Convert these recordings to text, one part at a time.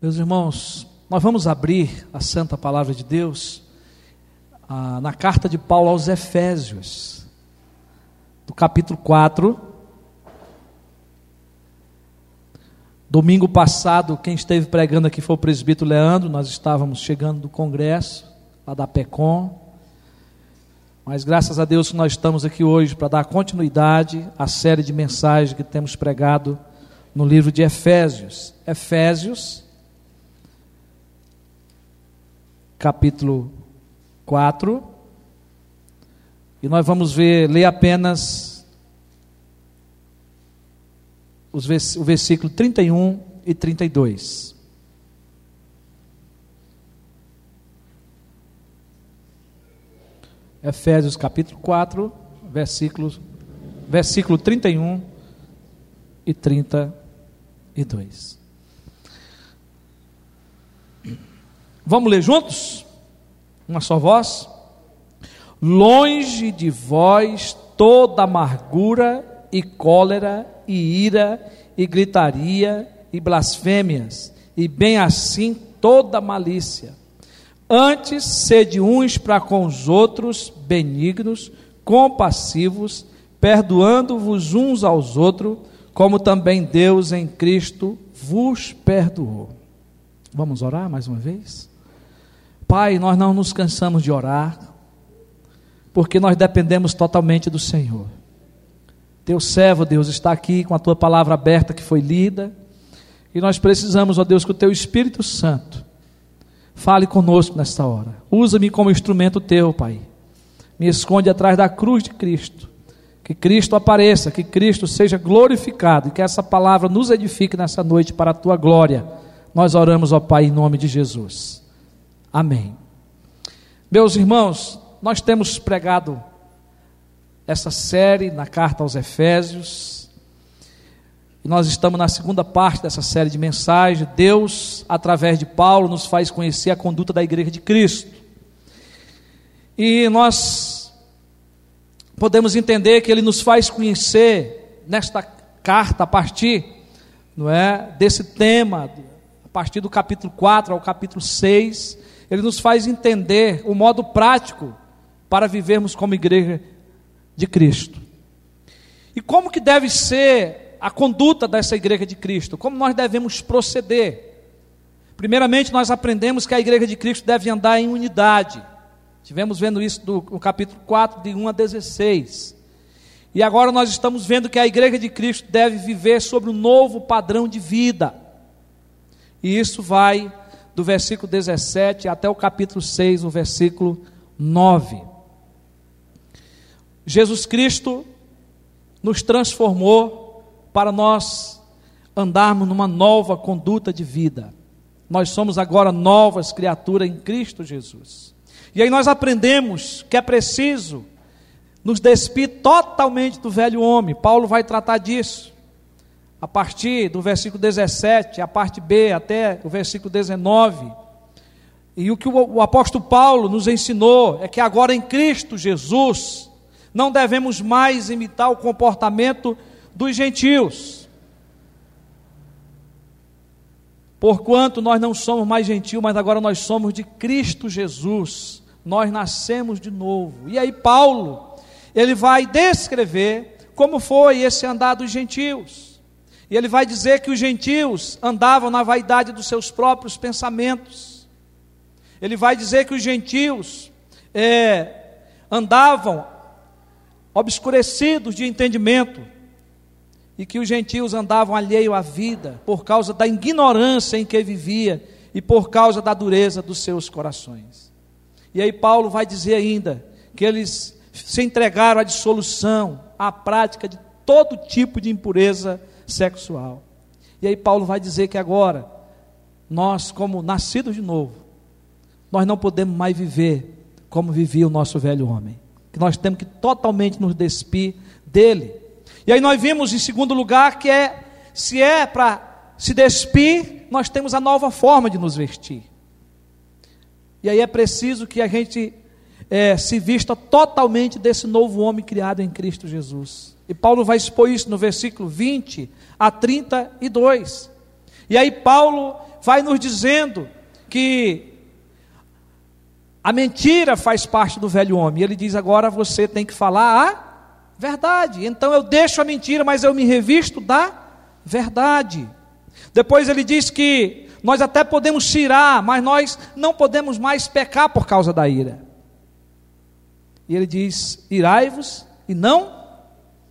Meus irmãos, nós vamos abrir a Santa Palavra de Deus ah, na carta de Paulo aos Efésios, do capítulo 4. Domingo passado, quem esteve pregando aqui foi o presbítero Leandro, nós estávamos chegando do congresso, lá da PECOM. Mas graças a Deus nós estamos aqui hoje para dar continuidade à série de mensagens que temos pregado no livro de Efésios. Efésios, capítulo 4. E nós vamos ver, ler apenas os, o versículo 31 e 32. Efésios capítulo 4, versículos, versículo 31 e 32. Vamos ler juntos? Uma só voz? Longe de vós toda amargura e cólera e ira e gritaria e blasfêmias, e bem assim toda malícia. Antes, sede uns para com os outros benignos, compassivos, perdoando-vos uns aos outros, como também Deus em Cristo vos perdoou. Vamos orar mais uma vez? Pai, nós não nos cansamos de orar, porque nós dependemos totalmente do Senhor. Teu servo, Deus, está aqui com a tua palavra aberta que foi lida, e nós precisamos, ó Deus, que o teu Espírito Santo fale conosco nesta hora. Usa-me como instrumento teu, Pai. Me esconde atrás da cruz de Cristo. Que Cristo apareça, que Cristo seja glorificado e que essa palavra nos edifique nessa noite para a tua glória. Nós oramos, ó Pai, em nome de Jesus. Amém. Meus irmãos, nós temos pregado essa série na carta aos Efésios. E nós estamos na segunda parte dessa série de mensagens. Deus, através de Paulo, nos faz conhecer a conduta da igreja de Cristo. E nós podemos entender que ele nos faz conhecer nesta carta a partir, não é, desse tema, a partir do capítulo 4 ao capítulo 6, ele nos faz entender o modo prático para vivermos como igreja de Cristo. E como que deve ser a conduta dessa igreja de Cristo? Como nós devemos proceder? Primeiramente, nós aprendemos que a igreja de Cristo deve andar em unidade. Tivemos vendo isso do, no capítulo 4, de 1 a 16. E agora nós estamos vendo que a igreja de Cristo deve viver sobre um novo padrão de vida. E isso vai do versículo 17 até o capítulo 6, o versículo 9. Jesus Cristo nos transformou para nós andarmos numa nova conduta de vida. Nós somos agora novas criaturas em Cristo Jesus. E aí nós aprendemos que é preciso nos despir totalmente do velho homem. Paulo vai tratar disso a partir do versículo 17, a parte B até o versículo 19. E o que o, apóstolo Paulo nos ensinou é que agora em Cristo Jesus não devemos mais imitar o comportamento dos gentios. Porquanto nós não somos mais gentios, mas agora nós somos de Cristo Jesus. Nós nascemos de novo. E aí Paulo, ele vai descrever como foi esse andar dos gentios. E ele vai dizer que os gentios andavam na vaidade dos seus próprios pensamentos. Ele vai dizer que os gentios é, andavam obscurecidos de entendimento. E que os gentios andavam alheio à vida por causa da ignorância em que vivia e por causa da dureza dos seus corações. E aí Paulo vai dizer ainda que eles se entregaram à dissolução, à prática de todo tipo de impureza sexual. E aí Paulo vai dizer que agora, nós, como nascidos de novo, nós não podemos mais viver como vivia o nosso velho homem. Que nós temos que totalmente nos despir dele. E aí nós vimos em segundo lugar que é, se é para se despir, nós temos a nova forma de nos vestir. E aí é preciso que a gente é, se vista totalmente desse novo homem criado em Cristo Jesus. E Paulo vai expor isso no versículo 20 a 32. E aí Paulo vai nos dizendo que a mentira faz parte do velho homem. Ele diz agora você tem que falar a verdade. Então eu deixo a mentira, mas eu me revisto da verdade. Depois ele diz que nós até podemos tirar, mas nós não podemos mais pecar por causa da ira. E ele diz: irai-vos e não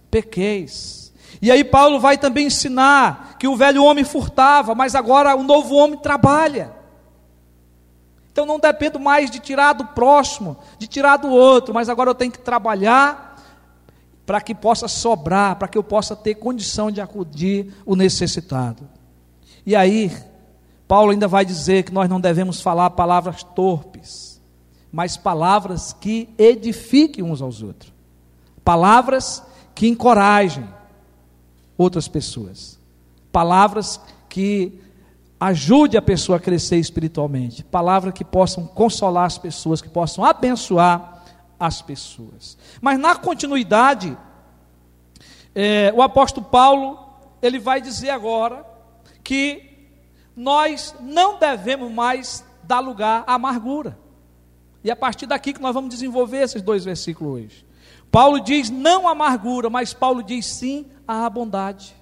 pequeis. E aí Paulo vai também ensinar que o velho homem furtava, mas agora o novo homem trabalha. Então não dependo mais de tirar do próximo, de tirar do outro, mas agora eu tenho que trabalhar para que possa sobrar, para que eu possa ter condição de acudir o necessitado. E aí, Paulo ainda vai dizer que nós não devemos falar palavras torpes, mas palavras que edifiquem uns aos outros, palavras que encorajem outras pessoas, palavras que ajude a pessoa a crescer espiritualmente, palavras que possam consolar as pessoas, que possam abençoar as pessoas. Mas na continuidade, é, o apóstolo Paulo ele vai dizer agora que nós não devemos mais dar lugar à amargura. E é a partir daqui que nós vamos desenvolver esses dois versículos hoje. Paulo diz não amargura, mas Paulo diz sim à bondade.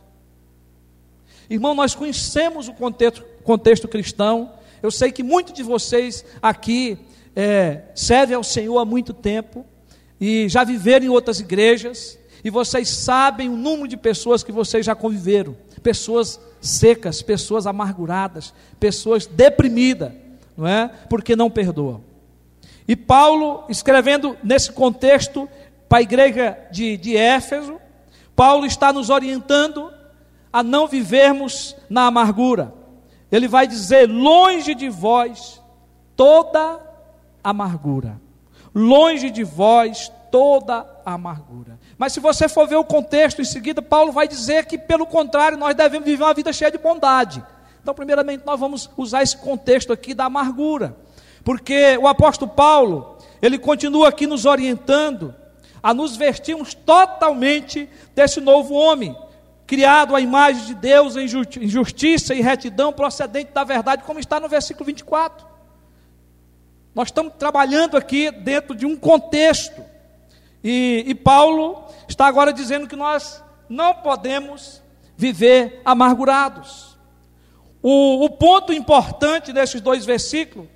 Irmão, nós conhecemos o contexto, contexto cristão. Eu sei que muitos de vocês aqui é, servem ao Senhor há muito tempo e já viveram em outras igrejas. E vocês sabem o número de pessoas que vocês já conviveram: pessoas secas, pessoas amarguradas, pessoas deprimidas, não é? Porque não perdoam. E Paulo, escrevendo nesse contexto para a igreja de, de Éfeso, Paulo está nos orientando a não vivermos na amargura. Ele vai dizer: longe de vós toda amargura. Longe de vós toda amargura. Mas se você for ver o contexto em seguida, Paulo vai dizer que, pelo contrário, nós devemos viver uma vida cheia de bondade. Então, primeiramente, nós vamos usar esse contexto aqui da amargura, porque o apóstolo Paulo, ele continua aqui nos orientando a nos vestirmos totalmente desse novo homem, criado à imagem de Deus em justiça e retidão procedente da verdade, como está no versículo 24. Nós estamos trabalhando aqui dentro de um contexto, e, e Paulo está agora dizendo que nós não podemos viver amargurados. O, o ponto importante desses dois versículos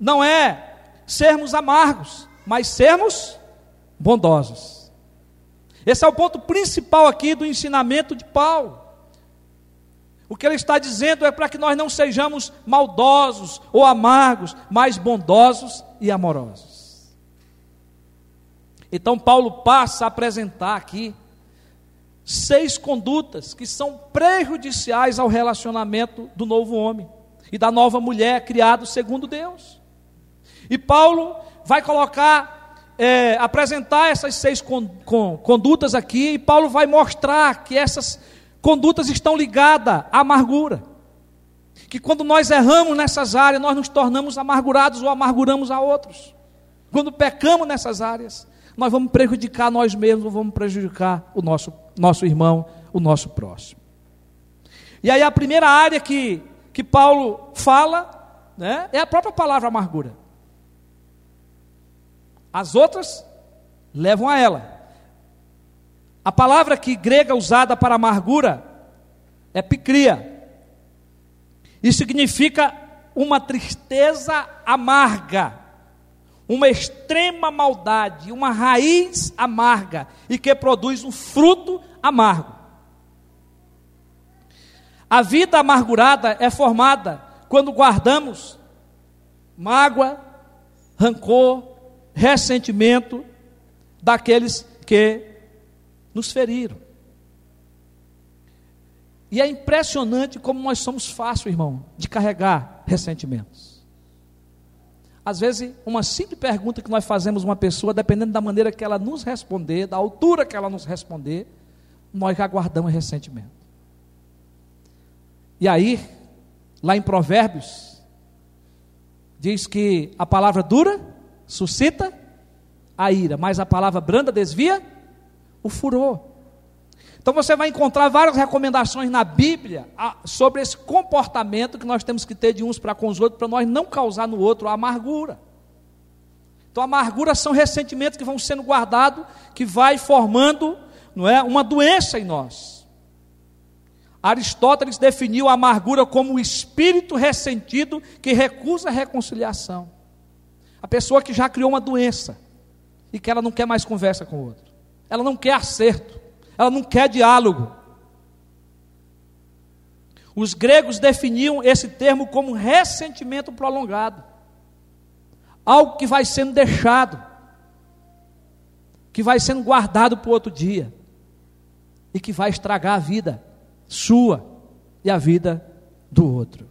não é sermos amargos, mas sermos bondosos. Esse é o ponto principal aqui do ensinamento de Paulo. O que ele está dizendo é para que nós não sejamos maldosos ou amargos, mas bondosos e amorosos. Então, Paulo passa a apresentar aqui seis condutas que são prejudiciais ao relacionamento do novo homem e da nova mulher criado segundo Deus. E Paulo vai colocar é, apresentar essas seis con, con, condutas aqui, e Paulo vai mostrar que essas condutas estão ligadas à amargura. Que quando nós erramos nessas áreas, nós nos tornamos amargurados ou amarguramos a outros. Quando pecamos nessas áreas, nós vamos prejudicar nós mesmos, vamos prejudicar o nosso, nosso irmão, o nosso próximo. E aí a primeira área que, que Paulo fala né, é a própria palavra amargura. As outras levam a ela. A palavra que grega usada para amargura é picria. Isso significa uma tristeza amarga, uma extrema maldade, uma raiz amarga e que produz um fruto amargo. A vida amargurada é formada quando guardamos mágoa, rancor, ressentimento daqueles que nos feriram. E é impressionante como nós somos fáceis, irmão, de carregar ressentimentos. Às vezes, uma simples pergunta que nós fazemos a uma pessoa, dependendo da maneira que ela nos responder, da altura que ela nos responder, nós já guardamos ressentimento. E aí, lá em Provérbios, diz que a palavra dura suscita a ira, mas a palavra branda desvia o furor. Então você vai encontrar várias recomendações na Bíblia ah, sobre esse comportamento que nós temos que ter de uns para com os outros, para nós não causar no outro a amargura. Então, amargura são ressentimentos que vão sendo guardados, que vai formando, não é, uma doença em nós. Aristóteles definiu a amargura como o espírito ressentido que recusa a reconciliação. A pessoa que já criou uma doença e que ela não quer mais conversa com o outro. Ela não quer acerto, ela não quer diálogo. Os gregos definiam esse termo como ressentimento prolongado algo que vai sendo deixado, que vai sendo guardado para o outro dia, e que vai estragar a vida sua e a vida do outro.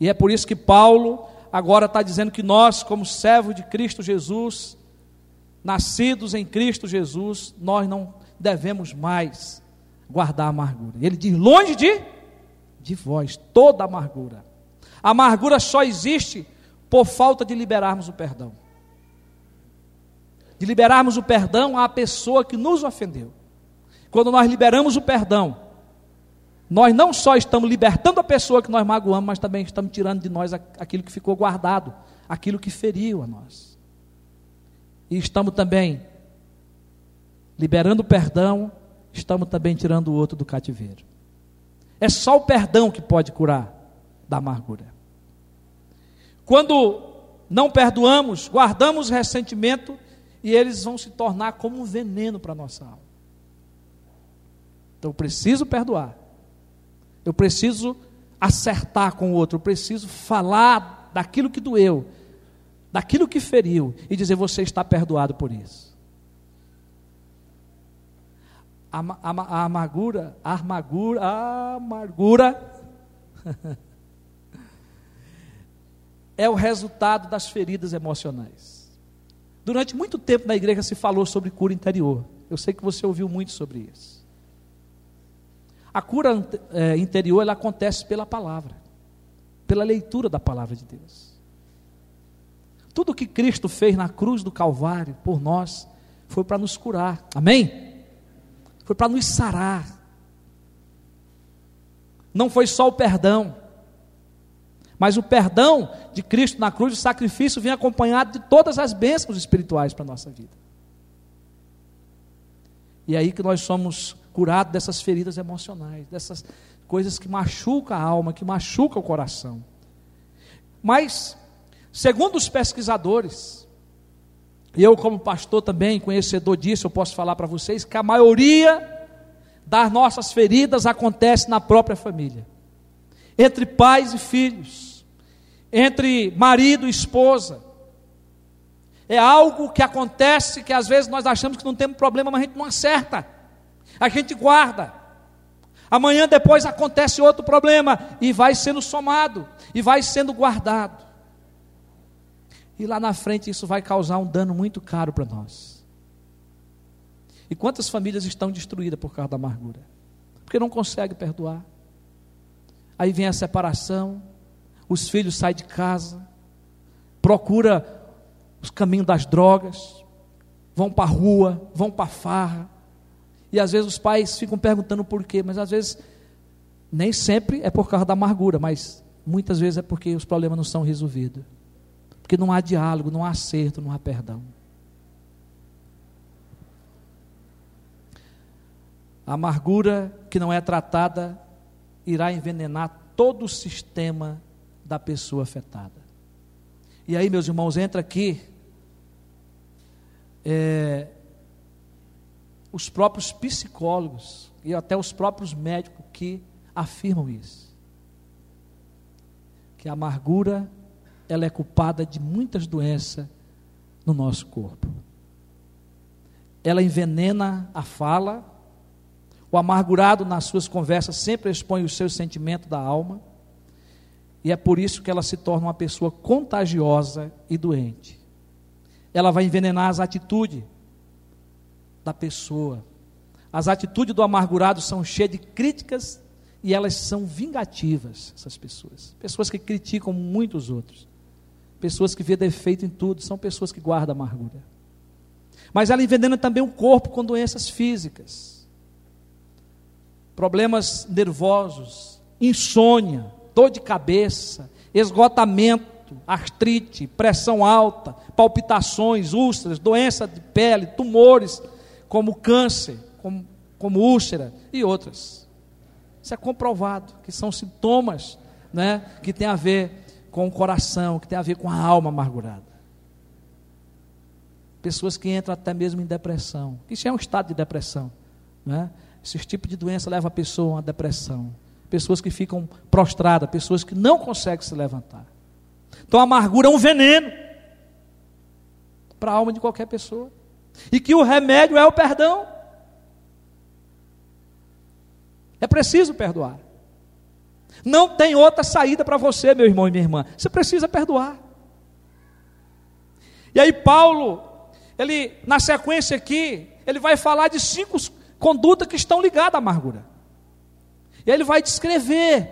E é por isso que Paulo agora está dizendo que nós, como servos de Cristo Jesus, nascidos em Cristo Jesus, nós não devemos mais guardar a amargura. Ele diz: longe de, de vós, toda amargura. A amargura só existe por falta de liberarmos o perdão. De liberarmos o perdão à pessoa que nos ofendeu. Quando nós liberamos o perdão, nós não só estamos libertando a pessoa que nós magoamos, mas também estamos tirando de nós aquilo que ficou guardado, aquilo que feriu a nós. E estamos também liberando o perdão, estamos também tirando o outro do cativeiro. É só o perdão que pode curar da amargura. Quando não perdoamos, guardamos ressentimento e eles vão se tornar como um veneno para a nossa alma. Então preciso perdoar. Eu preciso acertar com o outro, eu preciso falar daquilo que doeu, daquilo que feriu e dizer você está perdoado por isso. A, a, a amargura, a amargura, a amargura é o resultado das feridas emocionais. Durante muito tempo na igreja se falou sobre cura interior. Eu sei que você ouviu muito sobre isso. A cura é, interior ela acontece pela palavra, pela leitura da palavra de Deus. Tudo que Cristo fez na cruz do Calvário por nós foi para nos curar. Amém? Foi para nos sarar. Não foi só o perdão. Mas o perdão de Cristo na cruz, o sacrifício, vem acompanhado de todas as bênçãos espirituais para a nossa vida. E é aí que nós somos curados dessas feridas emocionais, dessas coisas que machucam a alma, que machucam o coração. Mas, segundo os pesquisadores, e eu, como pastor também, conhecedor disso, eu posso falar para vocês que a maioria das nossas feridas acontece na própria família, entre pais e filhos entre marido e esposa. É algo que acontece que às vezes nós achamos que não temos problema, mas a gente não acerta. A gente guarda. Amanhã depois acontece outro problema e vai sendo somado e vai sendo guardado. E lá na frente isso vai causar um dano muito caro para nós. E quantas famílias estão destruídas por causa da amargura? Porque não consegue perdoar. Aí vem a separação, os filhos saem de casa, procura os caminhos das drogas, vão para a rua, vão para a farra. E às vezes os pais ficam perguntando por quê, mas às vezes nem sempre é por causa da amargura, mas muitas vezes é porque os problemas não são resolvidos. Porque não há diálogo, não há acerto, não há perdão. A amargura que não é tratada irá envenenar todo o sistema da pessoa afetada. E aí, meus irmãos, entra aqui é, os próprios psicólogos e até os próprios médicos que afirmam isso. Que a amargura ela é culpada de muitas doenças no nosso corpo. Ela envenena a fala. O amargurado nas suas conversas sempre expõe os seus sentimentos da alma. E é por isso que ela se torna uma pessoa contagiosa e doente. Ela vai envenenar as atitudes da pessoa. As atitudes do amargurado são cheias de críticas e elas são vingativas, essas pessoas. Pessoas que criticam muitos outros. Pessoas que vê defeito em tudo, são pessoas que guardam amargura. Mas ela envenena também o corpo com doenças físicas. problemas nervosos, insônia, dor de cabeça, esgotamento, artrite, pressão alta, palpitações, úlceras, doença de pele, tumores, como câncer, como, como úlcera e outras. Isso é comprovado, que são sintomas né, que tem a ver com o coração, que tem a ver com a alma amargurada. Pessoas que entram até mesmo em depressão. Isso é um estado de depressão. Né? Esse tipo de doença leva a pessoa a uma depressão. Pessoas que ficam prostradas, pessoas que não conseguem se levantar. Então a amargura é um veneno para a alma de qualquer pessoa. E que o remédio é o perdão. É preciso perdoar. Não tem outra saída para você, meu irmão e minha irmã. Você precisa perdoar. E aí, Paulo, ele, na sequência aqui, ele vai falar de cinco condutas que estão ligadas à amargura. E ele vai descrever.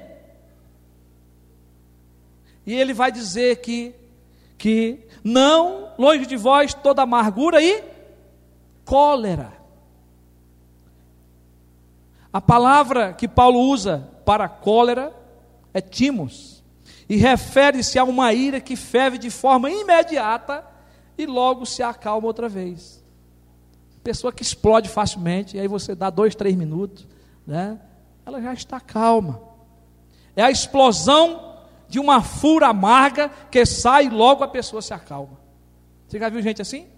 E ele vai dizer que, que não, longe de vós, toda amargura e cólera. A palavra que Paulo usa para cólera é timos, e refere-se a uma ira que ferve de forma imediata e logo se acalma outra vez. Pessoa que explode facilmente, e aí você dá dois, três minutos, né? ela já está calma. É a explosão de uma fura amarga que sai e logo a pessoa se acalma. Você já viu gente assim?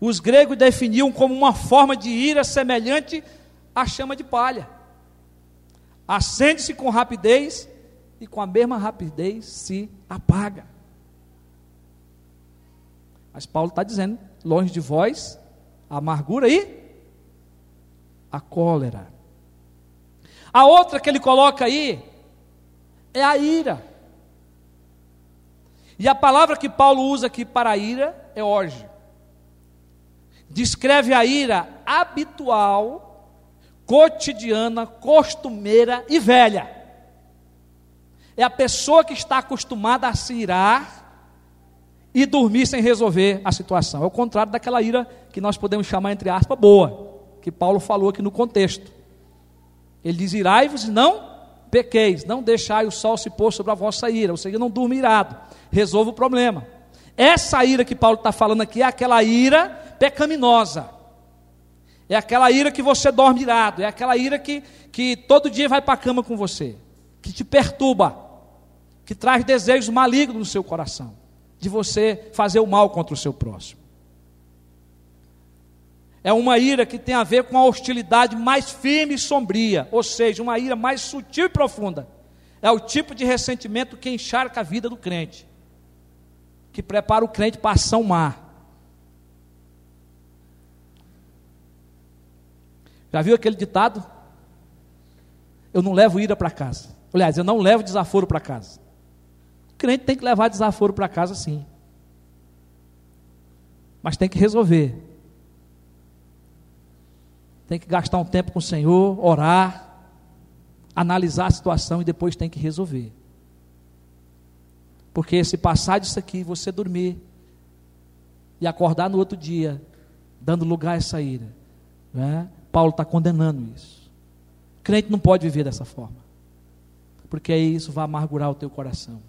Os gregos definiam como uma forma de ira semelhante à chama de palha. Acende-se com rapidez e com a mesma rapidez se apaga. Mas Paulo está dizendo: longe de vós, a amargura e a cólera. A outra que ele coloca aí é a ira. E a palavra que Paulo usa aqui para a ira é hoje descreve a ira habitual, cotidiana, costumeira e velha. É a pessoa que está acostumada a se irar e dormir sem resolver a situação. É o contrário daquela ira que nós podemos chamar, entre aspas, boa, que Paulo falou aqui no contexto. Ele diz: irai-vos e não pequeis, não deixai o sol se pôr sobre a vossa ira, ou seja, não durma irado, resolva o problema. Essa ira que Paulo está falando aqui é aquela ira pecaminosa. É aquela ira que você dorme irado. É aquela ira que, que todo dia vai para a cama com você. Que te perturba. Que traz desejos malignos no seu coração. De você fazer o mal contra o seu próximo. É uma ira que tem a ver com a hostilidade mais firme e sombria. Ou seja, uma ira mais sutil e profunda. É o tipo de ressentimento que encharca a vida do crente que prepara o crente para ação má. Já viu aquele ditado? Eu não levo ira para casa. Aliás, eu não levo desaforo para casa. O crente tem que levar desaforo para casa, sim. Mas tem que resolver. Tem que gastar um tempo com o Senhor, orar, analisar a situação e depois tem que resolver. Porque se passar disso aqui, você dormir e acordar no outro dia, dando lugar a essa ira, né? Paulo está condenando isso. O crente não pode viver dessa forma, porque aí isso vai amargurar o teu coração.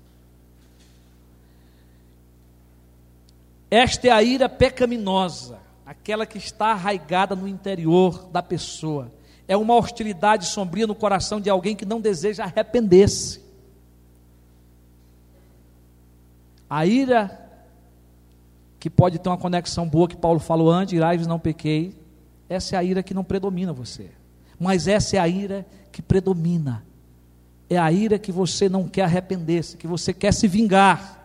Esta é a ira pecaminosa, aquela que está arraigada no interior da pessoa. É uma hostilidade sombria no coração de alguém que não deseja arrepender-se. A ira, que pode ter uma conexão boa que Paulo falou antes, irais não pequei, essa é a ira que não predomina você. Mas essa é a ira que predomina. É a ira que você não quer arrepender-se, que você quer se vingar.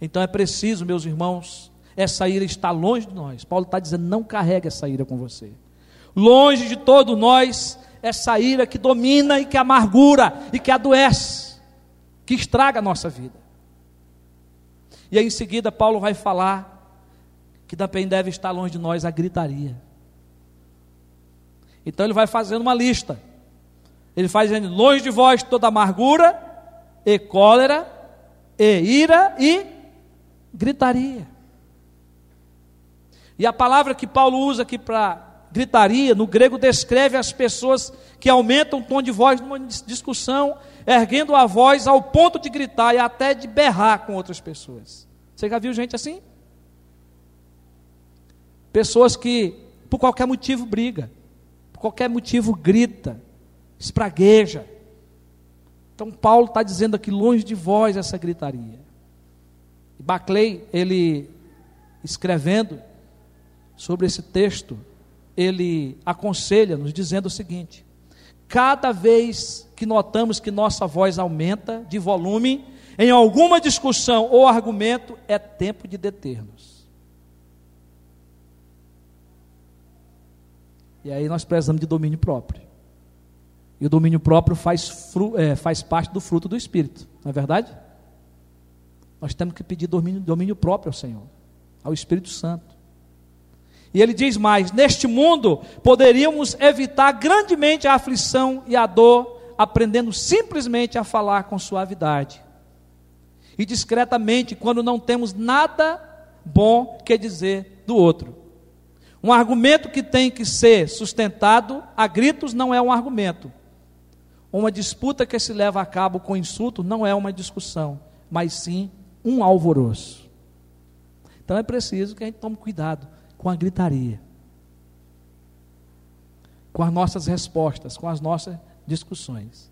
Então é preciso, meus irmãos, essa ira está longe de nós. Paulo está dizendo: não carregue essa ira com você. Longe de todos nós, essa ira que domina e que amargura e que adoece que estraga a nossa vida. E aí em seguida Paulo vai falar que também deve estar longe de nós a gritaria. Então ele vai fazendo uma lista. Ele faz longe de vós toda amargura, e cólera, e ira e gritaria. E a palavra que Paulo usa aqui para gritaria, no grego descreve as pessoas que aumentam o tom de voz numa discussão, erguendo a voz ao ponto de gritar e até de berrar com outras pessoas. Você já viu gente assim? Pessoas que por qualquer motivo briga, por qualquer motivo grita, espragueja. Então Paulo está dizendo aqui longe de vós essa gritaria. Baclay, ele escrevendo sobre esse texto, ele aconselha-nos dizendo o seguinte: cada vez que notamos que nossa voz aumenta de volume em alguma discussão ou argumento, é tempo de deter-nos. E aí nós precisamos de domínio próprio. E o domínio próprio faz, fru, é, faz parte do fruto do Espírito, não é verdade? Nós temos que pedir domínio, domínio próprio ao Senhor, ao Espírito Santo. E ele diz mais: neste mundo poderíamos evitar grandemente a aflição e a dor, aprendendo simplesmente a falar com suavidade e discretamente, quando não temos nada bom que dizer do outro. Um argumento que tem que ser sustentado a gritos não é um argumento. Uma disputa que se leva a cabo com insulto não é uma discussão, mas sim um alvoroço. Então é preciso que a gente tome cuidado com a gritaria, com as nossas respostas, com as nossas discussões,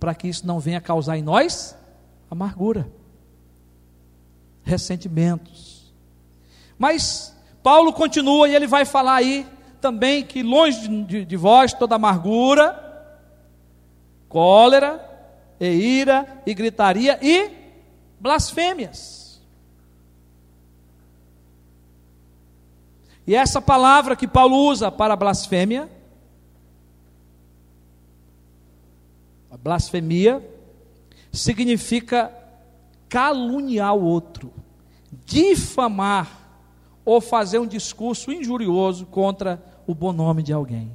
para que isso não venha causar em nós amargura, ressentimentos. Mas Paulo continua e ele vai falar aí também que longe de, de, vós toda amargura, cólera, e ira, e gritaria e blasfêmias. E essa palavra que Paulo usa para blasfêmia, a blasfemia, significa caluniar o outro, difamar ou fazer um discurso injurioso contra o bom nome de alguém.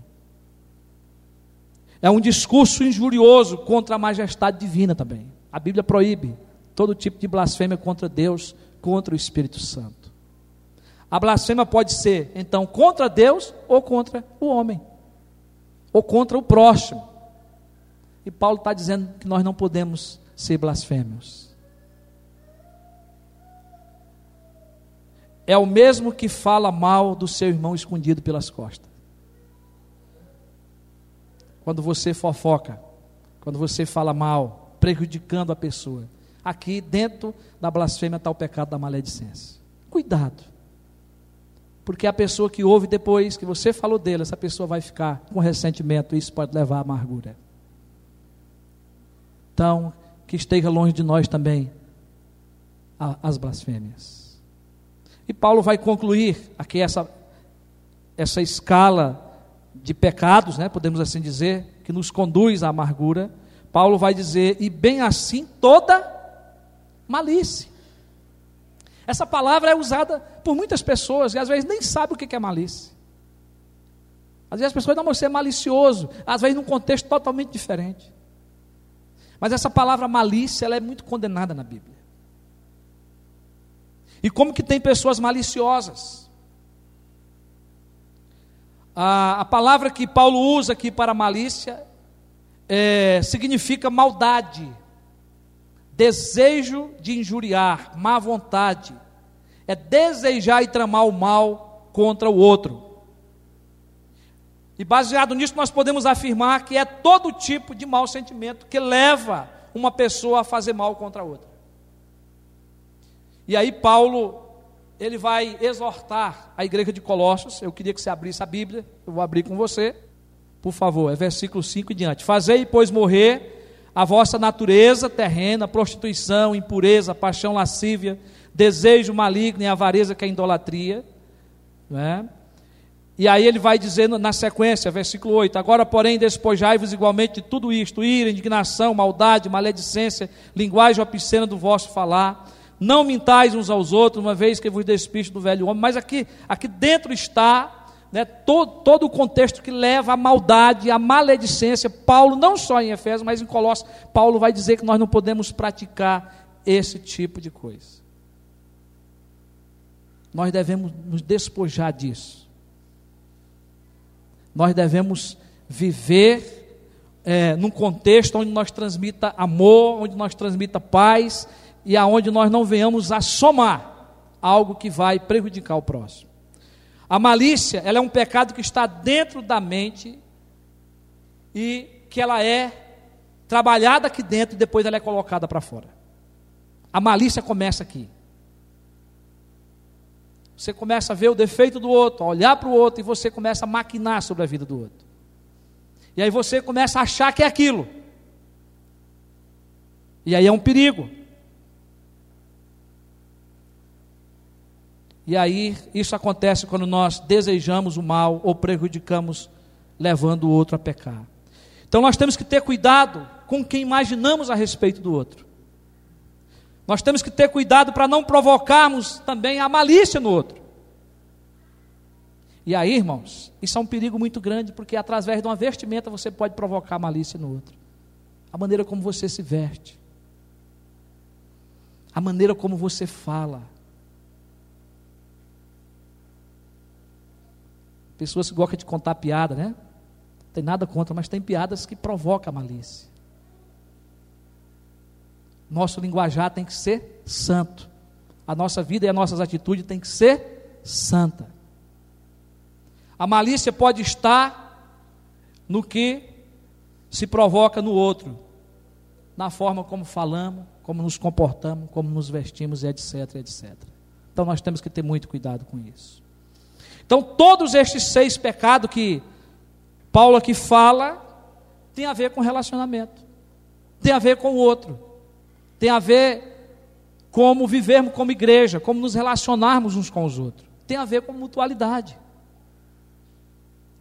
É um discurso injurioso contra a majestade divina também. A Bíblia proíbe todo tipo de blasfêmia contra Deus, contra o Espírito Santo. A blasfêmia pode ser, então, contra Deus ou contra o homem, ou contra o próximo. E Paulo está dizendo que nós não podemos ser blasfêmios. É o mesmo que fala mal do seu irmão escondido pelas costas. Quando você fofoca, quando você fala mal, prejudicando a pessoa. Aqui dentro da blasfêmia está o pecado da maledicência. Cuidado. Porque a pessoa que ouve depois que você falou dele, essa pessoa vai ficar com ressentimento e isso pode levar à amargura. Então, que esteja longe de nós também as blasfêmias. E Paulo vai concluir aqui essa, essa escala de pecados, né, podemos assim dizer, que nos conduz à amargura. Paulo vai dizer, e bem assim toda malícia. Essa palavra é usada por muitas pessoas e às vezes nem sabem o que é malícia. Às vezes as pessoas não, você é malicioso, às vezes num contexto totalmente diferente. Mas essa palavra malícia, ela é muito condenada na Bíblia. E como que tem pessoas maliciosas? A, a palavra que Paulo usa aqui para malícia é, significa maldade, desejo de injuriar, má vontade, é desejar e tramar o mal contra o outro. E baseado nisso, nós podemos afirmar que é todo tipo de mau sentimento que leva uma pessoa a fazer mal contra a outra. E aí Paulo, ele vai exortar a igreja de Colossos. Eu queria que você abrisse a Bíblia, eu vou abrir com você. Por favor, é versículo 5 e diante. Fazei, pois, morrer a vossa natureza terrena, prostituição, impureza, paixão lascívia, desejo maligno e avareza que é idolatria. Né? E aí ele vai dizendo na sequência, versículo 8: Agora, porém, despojai-vos igualmente de tudo isto: ira, indignação, maldade, maledicência, linguagem obscena do vosso falar não mintais uns aos outros, uma vez que vos despiste do velho homem. Mas aqui, aqui dentro está né, todo, todo o contexto que leva à maldade, à maledicência. Paulo, não só em Efésios, mas em Colossos, Paulo vai dizer que nós não podemos praticar esse tipo de coisa. nós devemos nos despojar disso. Nós devemos viver é, num contexto onde nós transmita amor, onde nós transmita paz e aonde nós não venhamos a somar algo que vai prejudicar o próximo. A malícia, ela é um pecado que está dentro da mente e que ela é trabalhada aqui dentro e depois ela é colocada para fora. A malícia começa aqui. Você começa a ver o defeito do outro, a olhar para o outro e você começa a maquinar sobre a vida do outro. E aí você começa a achar que é aquilo. E aí é um perigo. E aí isso acontece quando nós desejamos o mal ou prejudicamos, levando o outro a pecar. Então nós temos que ter cuidado com quem imaginamos a respeito do outro. Nós temos que ter cuidado para não provocarmos também a malícia no outro. E aí, irmãos, isso é um perigo muito grande, porque através de uma vestimenta você pode provocar malícia no outro. A maneira como você se veste, a maneira como você fala. Pessoas que gostam de contar piada, né? Tem nada contra, mas tem piadas que provocam a malícia. Nosso linguajar tem que ser santo. A nossa vida e as nossas atitudes tem que ser santa. A malícia pode estar no que se provoca no outro, na forma como falamos, como nos comportamos, como nos vestimos, etc, etc. Então nós temos que ter muito cuidado com isso. Então todos estes seis pecados que Paulo aqui fala, tem a ver com relacionamento, tem a ver com o outro tem a ver como vivermos como igreja, como nos relacionarmos uns com os outros. Tem a ver com mutualidade.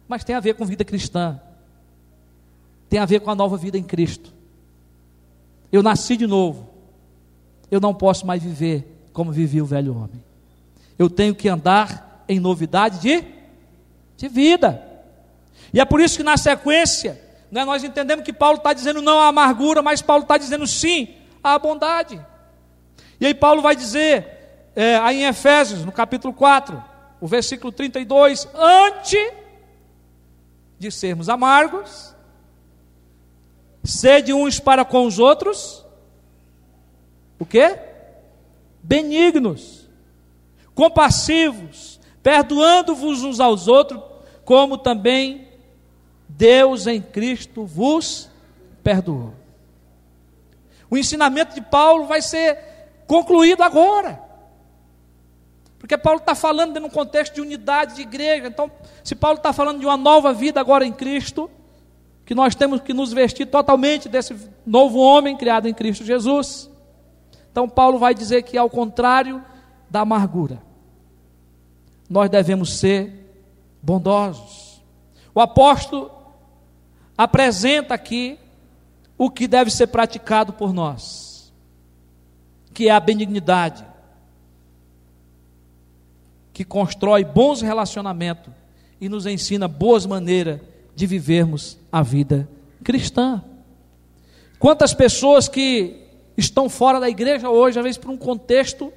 Mas tem a ver com vida cristã. Tem a ver com a nova vida em Cristo. Eu nasci de novo. Eu não posso mais viver como vivia o velho homem. Eu tenho que andar em novidade de, de vida. E é por isso que na sequência, né, nós entendemos que Paulo está dizendo não à amargura, mas Paulo está dizendo sim à bondade. E aí Paulo vai dizer, é, aí em Efésios, no capítulo 4, o versículo 32, antes de sermos amargos, sede uns para com os outros, o que? Benignos, compassivos, perdoando-vos uns aos outros, como também Deus em Cristo vos perdoou. O ensinamento de Paulo vai ser concluído agora. Porque Paulo está falando de um contexto de unidade de igreja. Então, se Paulo está falando de uma nova vida agora em Cristo, que nós temos que nos vestir totalmente desse novo homem criado em Cristo Jesus. Então, Paulo vai dizer que, ao contrário da amargura, nós devemos ser bondosos. O apóstolo apresenta aqui o que deve ser praticado por nós, que é a benignidade, que constrói bons relacionamentos e nos ensina boas maneiras de vivermos a vida cristã. Quantas pessoas que estão fora da igreja hoje, às vezes por um contexto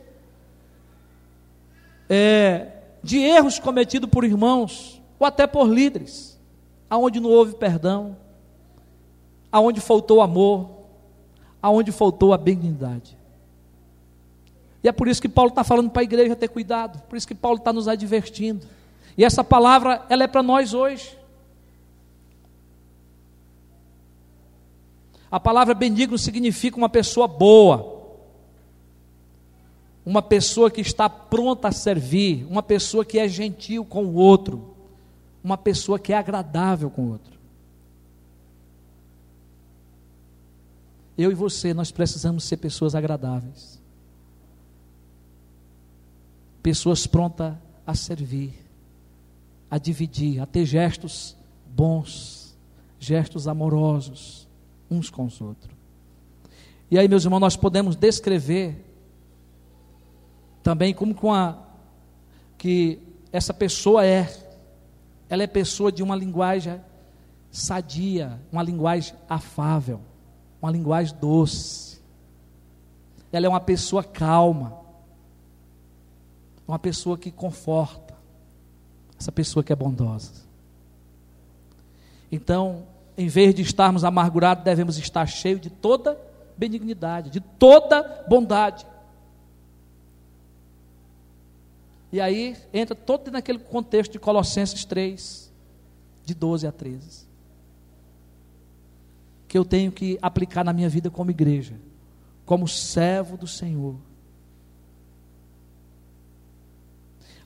é, de erros cometidos por irmãos, ou até por líderes, aonde não houve perdão, aonde faltou amor, aonde faltou a benignidade. E é por isso que Paulo está falando para a igreja ter cuidado, por isso que Paulo está nos advertindo. E essa palavra, ela é para nós hoje. A palavra benigno significa uma pessoa boa, uma pessoa que está pronta a servir, uma pessoa que é gentil com o outro, uma pessoa que é agradável com o outro. Eu e você, nós precisamos ser pessoas agradáveis. Pessoas prontas a servir, a dividir, a ter gestos bons, gestos amorosos uns com os outros. E aí, meus irmãos, nós podemos descrever também como com a, que essa pessoa é. Ela é pessoa de uma linguagem sadia, uma linguagem afável uma linguagem doce. Ela é uma pessoa calma, uma pessoa que conforta, essa pessoa que é bondosa. Então, em vez de estarmos amargurados, devemos estar cheios de toda benignidade, de toda bondade. E aí entra todo naquele contexto de Colossenses 3, de 12 a 13. Que eu tenho que aplicar na minha vida como igreja, como servo do Senhor.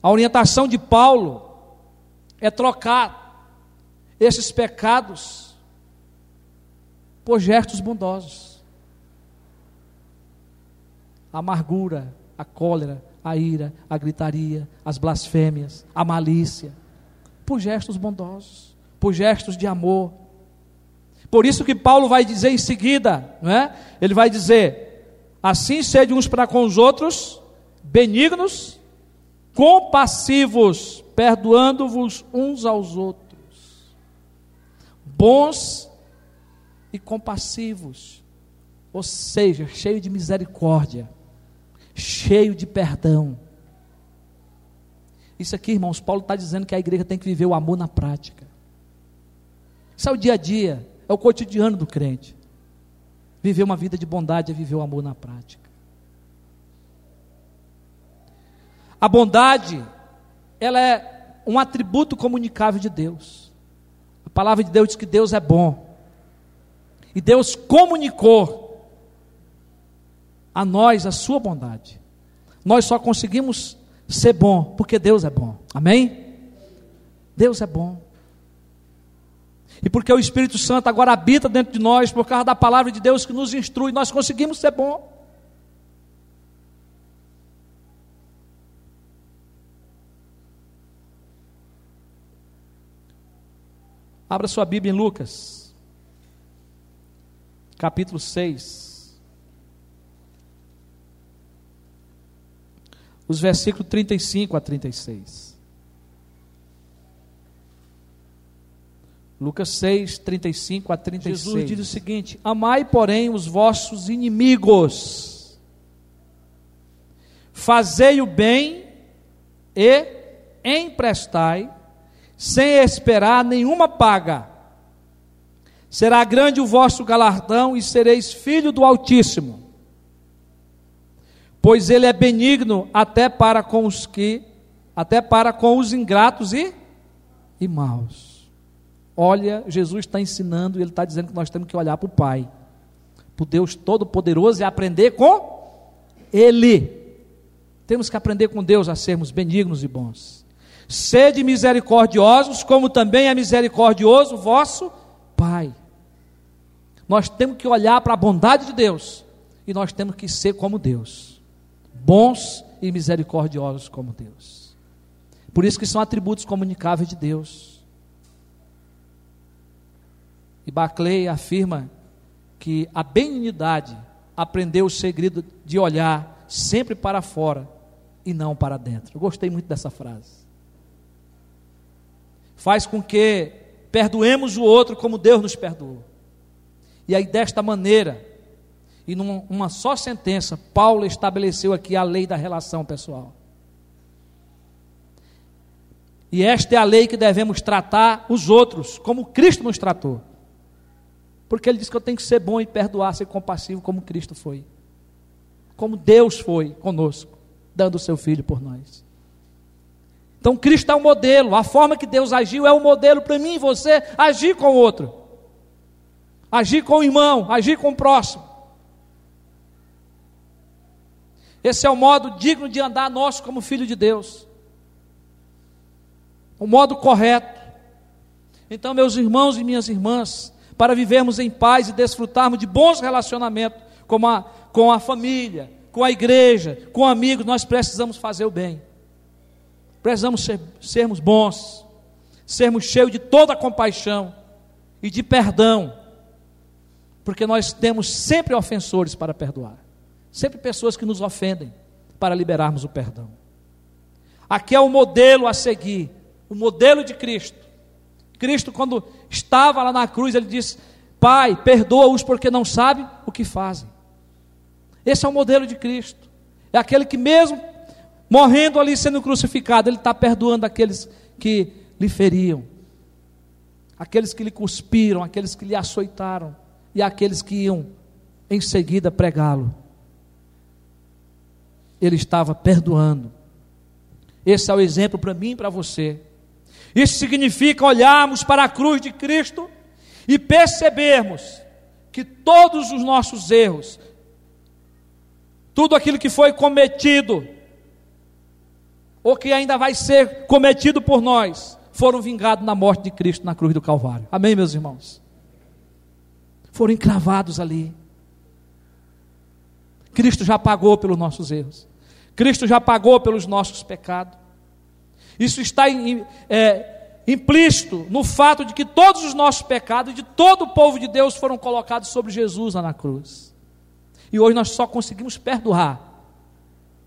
A orientação de Paulo é trocar esses pecados por gestos bondosos. A amargura, a cólera, a ira, a gritaria, as blasfêmias, a malícia, por gestos bondosos, por gestos de amor. Por isso que Paulo vai dizer em seguida, não é? Ele vai dizer: assim sede uns para com os outros, benignos, compassivos, perdoando-vos uns aos outros, bons e compassivos, ou seja, cheio de misericórdia, cheio de perdão. Isso aqui, irmãos, Paulo está dizendo que a igreja tem que viver o amor na prática. Isso é o dia a dia, é o cotidiano do crente. Viver uma vida de bondade é viver o amor na prática. A bondade, ela é um atributo comunicável de Deus. A palavra de Deus diz que Deus é bom. E Deus comunicou a nós a sua bondade. Nós só conseguimos ser bom porque Deus é bom. Amém? Deus é bom. E porque o Espírito Santo agora habita dentro de nós, por causa da palavra de Deus que nos instrui, nós conseguimos ser bom. Abra sua Bíblia em Lucas, capítulo 6. Os versículos 35 a 36. Lucas 6, 35 a 36. Jesus diz o seguinte: Amai, porém, os vossos inimigos, fazei o bem e emprestai sem esperar nenhuma paga. Será grande o vosso galardão e sereis filho do Altíssimo. Pois ele é benigno até para com os que até para com os ingratos e e maus. Olha, Jesus está ensinando ele está dizendo que nós temos que olhar para o Pai, para o Deus Todo-Poderoso e aprender com Ele. Temos que aprender com Deus a sermos benignos e bons. Sede misericordiosos, como também é misericordioso vosso Pai. Nós temos que olhar para a bondade de Deus e nós temos que ser como Deus, bons e misericordiosos como Deus. Por isso que são atributos comunicáveis de Deus. E Barclay afirma que a benignidade aprendeu o segredo de olhar sempre para fora e não para dentro. Eu gostei muito dessa frase faz com que perdoemos o outro como Deus nos perdoou. E aí, desta maneira, e numa só sentença, Paulo estabeleceu aqui a lei da relação pessoal. E esta é a lei que devemos tratar os outros, como Cristo nos tratou. Porque ele diz que eu tenho que ser bom e perdoar, ser compassivo, como Cristo foi. Como Deus foi conosco, dando o seu filho por nós. Então Cristo é o modelo, a forma que Deus agiu é o modelo para mim e você agir com o outro, agir com o irmão, agir com o próximo. Esse é o modo digno de andar nosso como filho de Deus, o modo correto. Então, meus irmãos e minhas irmãs, para vivermos em paz e desfrutarmos de bons relacionamentos com a, com a família, com a igreja, com amigos, nós precisamos fazer o bem. Precisamos ser, sermos bons, sermos cheios de toda compaixão e de perdão, porque nós temos sempre ofensores para perdoar, sempre pessoas que nos ofendem para liberarmos o perdão. Aqui é o modelo a seguir, o modelo de Cristo. Cristo, quando estava lá na cruz, ele disse: Pai, perdoa-os porque não sabem o que fazem. Esse é o modelo de Cristo. É aquele que, mesmo morrendo ali sendo crucificado, ele está perdoando aqueles que lhe feriam, aqueles que lhe cuspiram, aqueles que lhe açoitaram e aqueles que iam em seguida pregá-lo. Ele estava perdoando. Esse é o exemplo para mim e para você. Isso significa olharmos para a cruz de Cristo e percebermos que todos os nossos erros, tudo aquilo que foi cometido, ou que ainda vai ser cometido por nós, foram vingados na morte de Cristo na cruz do Calvário. Amém, meus irmãos? Foram encravados ali. Cristo já pagou pelos nossos erros. Cristo já pagou pelos nossos pecados. Isso está em, é, implícito no fato de que todos os nossos pecados de todo o povo de Deus foram colocados sobre Jesus lá na cruz. E hoje nós só conseguimos perdoar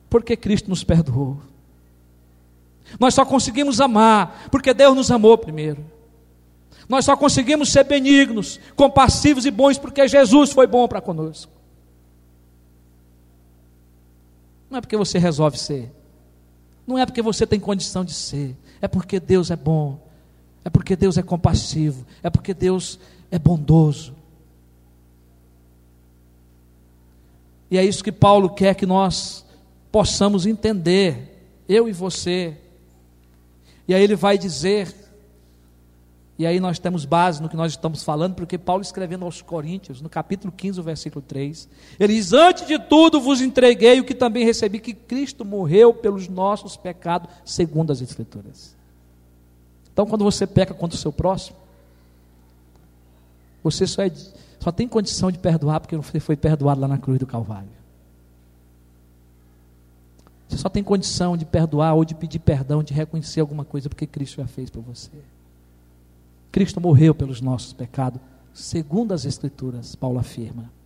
porque Cristo nos perdoou. Nós só conseguimos amar porque Deus nos amou primeiro. Nós só conseguimos ser benignos, compassivos e bons porque Jesus foi bom para conosco. Não é porque você resolve ser. Não é porque você tem condição de ser. É porque Deus é bom. É porque Deus é compassivo. É porque Deus é bondoso. E é isso que Paulo quer que nós possamos entender, eu e você. E aí ele vai dizer e aí nós temos base no que nós estamos falando, porque Paulo escrevendo aos Coríntios, no capítulo 15, versículo 3, ele diz: Antes de tudo vos entreguei o que também recebi, que Cristo morreu pelos nossos pecados, segundo as Escrituras. Então, quando você peca contra o seu próximo, você só, é, só tem condição de perdoar porque você foi perdoado lá na cruz do Calvário. Você só tem condição de perdoar ou de pedir perdão, de reconhecer alguma coisa porque Cristo já fez por você. Cristo morreu pelos nossos pecados, segundo as Escrituras, Paulo afirma.